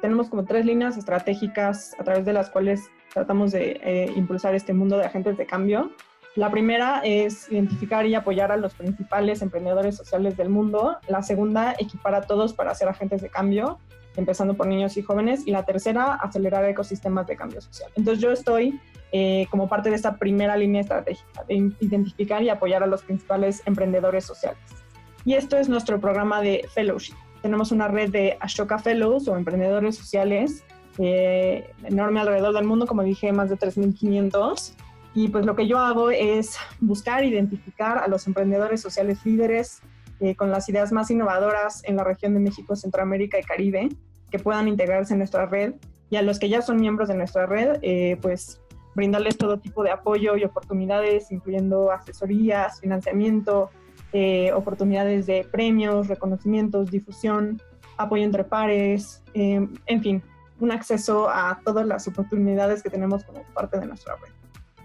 Tenemos como tres líneas estratégicas a través de las cuales tratamos de eh, impulsar este mundo de agentes de cambio. La primera es identificar y apoyar a los principales emprendedores sociales del mundo. La segunda, equipar a todos para ser agentes de cambio, empezando por niños y jóvenes. Y la tercera, acelerar ecosistemas de cambio social. Entonces yo estoy eh, como parte de esta primera línea estratégica, de identificar y apoyar a los principales emprendedores sociales. Y esto es nuestro programa de fellowship. Tenemos una red de Ashoka Fellows o emprendedores sociales eh, enorme alrededor del mundo, como dije, más de 3.500. Y pues lo que yo hago es buscar, identificar a los emprendedores sociales líderes eh, con las ideas más innovadoras en la región de México, Centroamérica y Caribe, que puedan integrarse en nuestra red. Y a los que ya son miembros de nuestra red, pues brindarles todo tipo de apoyo y oportunidades, incluyendo asesorías, financiamiento, eh, oportunidades de premios, reconocimientos, difusión, apoyo entre pares, eh, en fin, un acceso a todas las oportunidades que tenemos como parte de nuestra red.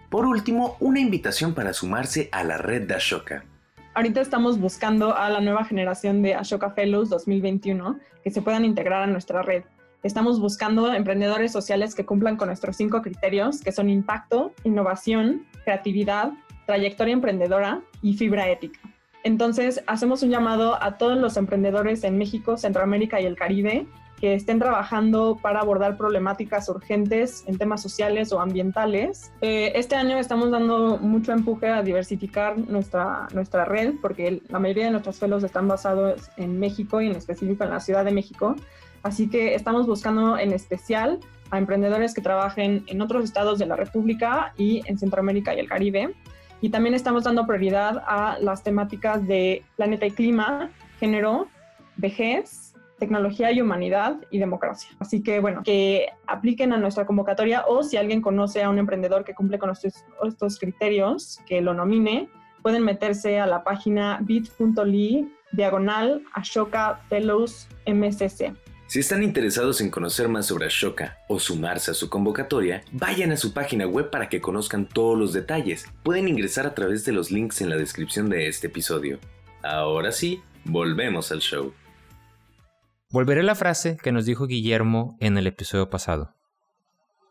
Por último, una invitación para sumarse a la red de Ashoka. Ahorita estamos buscando a la nueva generación de Ashoka Fellows 2021 que se puedan integrar a nuestra red. Estamos buscando emprendedores sociales que cumplan con nuestros cinco criterios, que son impacto, innovación, creatividad, trayectoria emprendedora y fibra ética. Entonces, hacemos un llamado a todos los emprendedores en México, Centroamérica y el Caribe que estén trabajando para abordar problemáticas urgentes en temas sociales o ambientales. Eh, este año estamos dando mucho empuje a diversificar nuestra, nuestra red porque la mayoría de nuestros fellows están basados en México y en específico en la Ciudad de México. Así que estamos buscando en especial a emprendedores que trabajen en otros estados de la República y en Centroamérica y el Caribe. Y también estamos dando prioridad a las temáticas de planeta y clima, género, vejez, tecnología y humanidad y democracia. Así que bueno, que apliquen a nuestra convocatoria o si alguien conoce a un emprendedor que cumple con estos, criterios, que lo nomine, pueden meterse a la página bit.ly diagonal Ashoka Fellows MCC. Si están interesados en conocer más sobre Ashoka o sumarse a su convocatoria, vayan a su página web para que conozcan todos los detalles. Pueden ingresar a través de los links en la descripción de este episodio. Ahora sí, volvemos al show. Volveré a la frase que nos dijo Guillermo en el episodio pasado.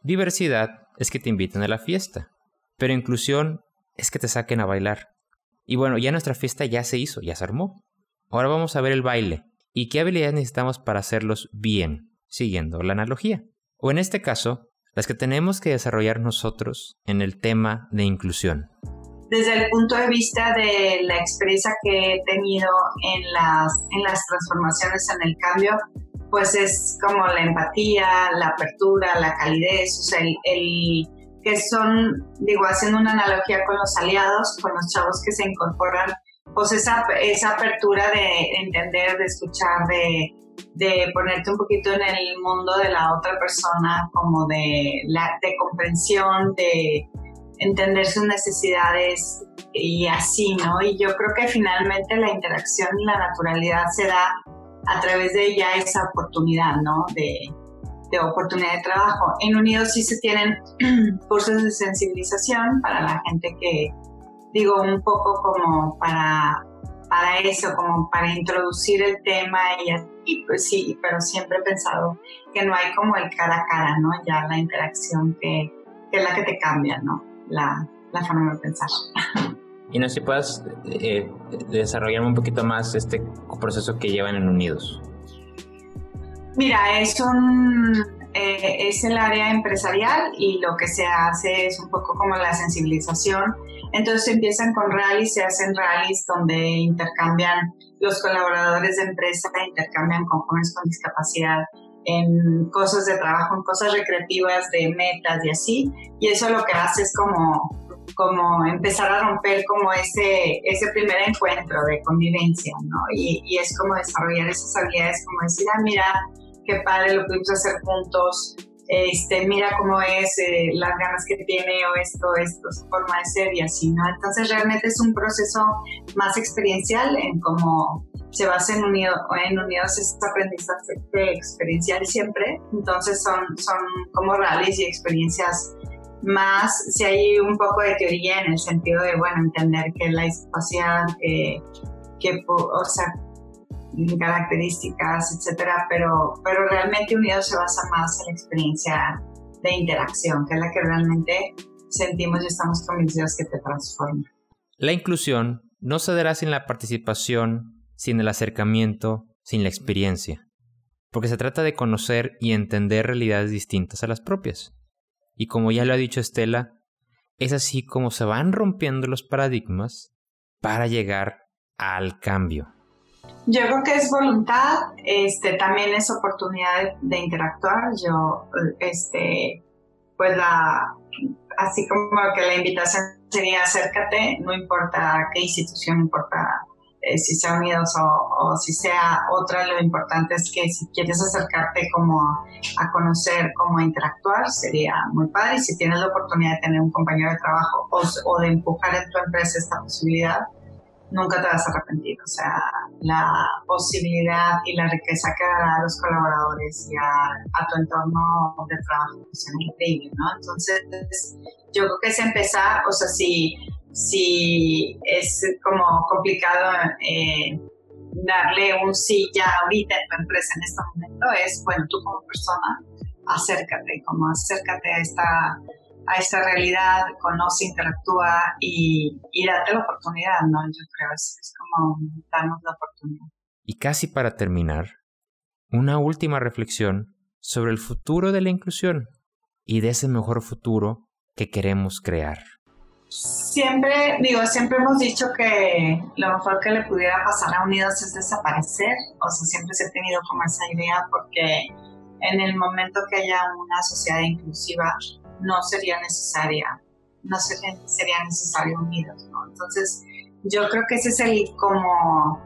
Diversidad es que te inviten a la fiesta, pero inclusión es que te saquen a bailar. Y bueno, ya nuestra fiesta ya se hizo, ya se armó. Ahora vamos a ver el baile y qué habilidades necesitamos para hacerlos bien, siguiendo la analogía. O en este caso, las que tenemos que desarrollar nosotros en el tema de inclusión. Desde el punto de vista de la experiencia que he tenido en las, en las transformaciones, en el cambio, pues es como la empatía, la apertura, la calidez, o sea, el, que son, digo, haciendo una analogía con los aliados, con los chavos que se incorporan pues esa, esa apertura de entender, de escuchar, de, de ponerte un poquito en el mundo de la otra persona, como de, la, de comprensión, de entender sus necesidades y así, ¿no? Y yo creo que finalmente la interacción y la naturalidad se da a través de ya esa oportunidad, ¿no? De, de oportunidad de trabajo. En Unidos sí se tienen *clears throat* cursos de sensibilización para la gente que, digo, un poco como para, para eso, como para introducir el tema y, pues sí, pero siempre he pensado que no hay como el cara a cara, ¿no? Ya la interacción que, que es la que te cambia, ¿no? La, la forma de pensar. *laughs* Y no sé si puedas eh, desarrollar un poquito más este proceso que llevan en Unidos. Mira, es un eh, es el área empresarial y lo que se hace es un poco como la sensibilización. Entonces empiezan con rallies, se hacen rallies donde intercambian los colaboradores de empresa, intercambian con jóvenes con discapacidad en cosas de trabajo, en cosas recreativas, de metas y así. Y eso lo que hace es como como empezar a romper como ese, ese primer encuentro de convivencia, ¿no? Y, y, es como desarrollar esas habilidades, como decir, ah, mira, qué padre, lo pudimos hacer juntos, este, mira cómo es, eh, las ganas que tiene o esto, esto, su forma de ser y así, ¿no? Entonces realmente es un proceso más experiencial en cómo se basa en, unido, en unidos es aprendizaje experiencial siempre, entonces son, son como rallies y experiencias más si hay un poco de teoría en el sentido de, bueno, entender que la discapacidad, eh, que, o sea, características, etcétera, pero, pero realmente Unidos se basa más en la experiencia de interacción, que es la que realmente sentimos y estamos convencidos que te transforma. La inclusión no se dará sin la participación, sin el acercamiento, sin la experiencia, porque se trata de conocer y entender realidades distintas a las propias. Y como ya lo ha dicho Estela, es así como se van rompiendo los paradigmas para llegar al cambio. Yo creo que es voluntad, este, también es oportunidad de, interactuar. Yo, este, pues la, así como que la invitación sería acércate, no importa qué institución, no importa eh, si sea Unidos o, si sea otra, lo importante es que si quieres acercarte como a conocer, cómo interactuar, sería muy padre. Y si tienes la oportunidad de tener un compañero de trabajo o, o de empujar en tu empresa esta posibilidad, nunca te vas a arrepentir. O sea, la posibilidad y la riqueza que dará a los colaboradores y a, tu entorno de trabajo es increíble, ¿no? Entonces, yo creo que es empezar, o sea, si, si es como complicado eh, darle un sí ya ahorita en tu empresa en este momento, es, bueno, tú como persona, acércate, como acércate a esta a esta realidad, conoce, interactúa y, y date la oportunidad, ¿no? Yo creo, es, es como darnos la oportunidad. Y casi para terminar, una última reflexión sobre el futuro de la inclusión y de ese mejor futuro que queremos crear. Siempre, digo, siempre hemos dicho que lo mejor que le pudiera pasar a Unidos es desaparecer, o sea, siempre se ha tenido como esa idea porque en el momento que haya una sociedad inclusiva, no sería necesaria, no sería, sería necesario unidos, ¿no? Entonces, yo creo que ese es el como,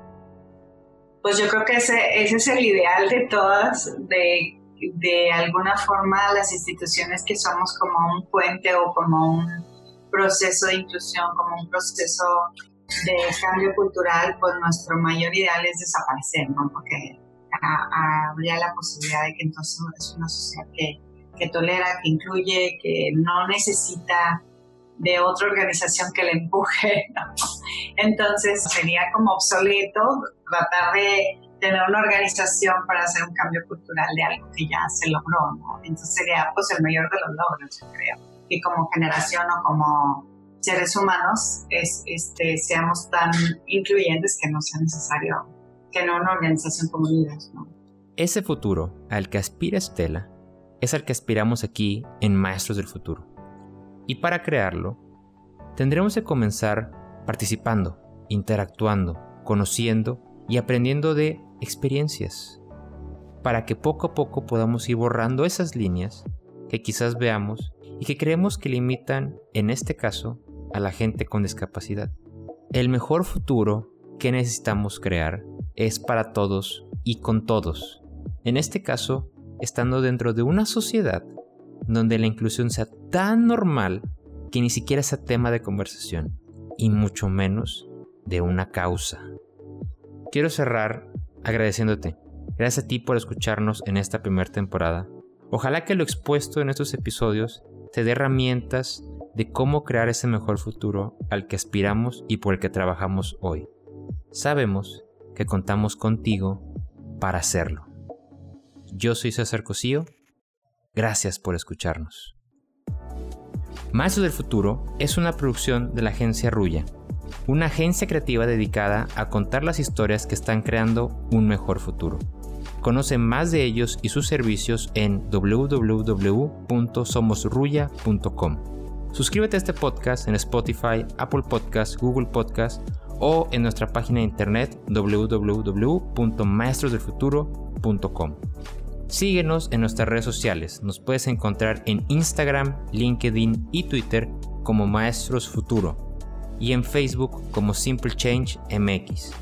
pues yo creo que ese, ese es el ideal de todas, de, de alguna forma las instituciones que somos como un puente o como un proceso de inclusión, como un proceso de cambio cultural, pues nuestro mayor ideal es desaparecer, ¿no? Porque habría la posibilidad de que entonces es una sociedad que que tolera, que incluye, que no necesita de otra organización que le empuje. *laughs* Entonces sería como obsoleto tratar de tener una organización para hacer un cambio cultural de algo que ya se logró. Entonces sería pues el mayor de los logros, yo creo. Que como generación o como seres humanos es, este, seamos tan incluyentes que no sea necesario que una organización como. Ese futuro al que aspira Estela es al que aspiramos aquí en Maestros del Futuro. Y para crearlo, tendremos que comenzar participando, interactuando, conociendo y aprendiendo de experiencias, para que poco a poco podamos ir borrando esas líneas que quizás veamos y que creemos que limitan, en este caso, a la gente con discapacidad. El mejor futuro que necesitamos crear es para todos y con todos. En este caso, estando dentro de una sociedad donde la inclusión sea tan normal que ni siquiera sea tema de conversación, y mucho menos de una causa. Quiero cerrar agradeciéndote. Gracias a ti por escucharnos en esta primera temporada. Ojalá que lo expuesto en estos episodios te dé herramientas de cómo crear ese mejor futuro al que aspiramos y por el que trabajamos hoy. Sabemos que contamos contigo para hacerlo. Yo soy César Cosío. Gracias por escucharnos. Maestros del Futuro es una producción de la agencia Ruya, una agencia creativa dedicada a contar las historias que están creando un mejor futuro. Conoce más de ellos y sus servicios en www.somosruya.com. Suscríbete a este podcast en Spotify, Apple Podcasts, Google Podcasts o en nuestra página de internet www.maestrosdelfuturo.com. Síguenos en nuestras redes sociales. Nos puedes encontrar en Instagram, LinkedIn y Twitter como Maestros Futuro y en Facebook como Simple Change MX.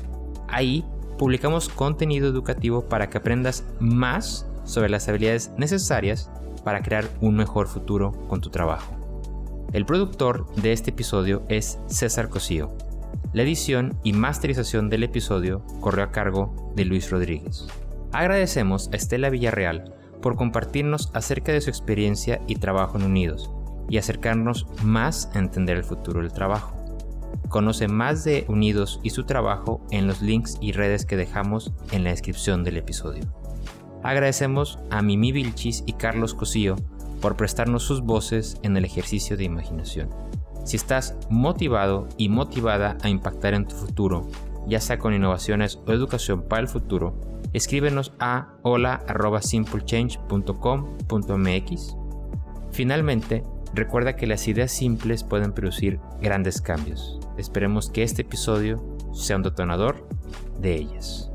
Ahí publicamos contenido educativo para que aprendas más sobre las habilidades necesarias para crear un mejor futuro con tu trabajo. El productor de este episodio es César Cosío. La edición y masterización del episodio corrió a cargo de Luis Rodríguez. Agradecemos a Estela Villarreal por compartirnos acerca de su experiencia y trabajo en Unidos y acercarnos más a entender el futuro del trabajo. Conoce más de Unidos y su trabajo en los links y redes que dejamos en la descripción del episodio. Agradecemos a Mimi Vilchis y Carlos Cosío por prestarnos sus voces en el ejercicio de imaginación. Si estás motivado y motivada a impactar en tu futuro, ya sea con innovaciones o educación para el futuro, escríbenos a hola.simplechange.com.mx. Finalmente, recuerda que las ideas simples pueden producir grandes cambios. Esperemos que este episodio sea un detonador de ellas.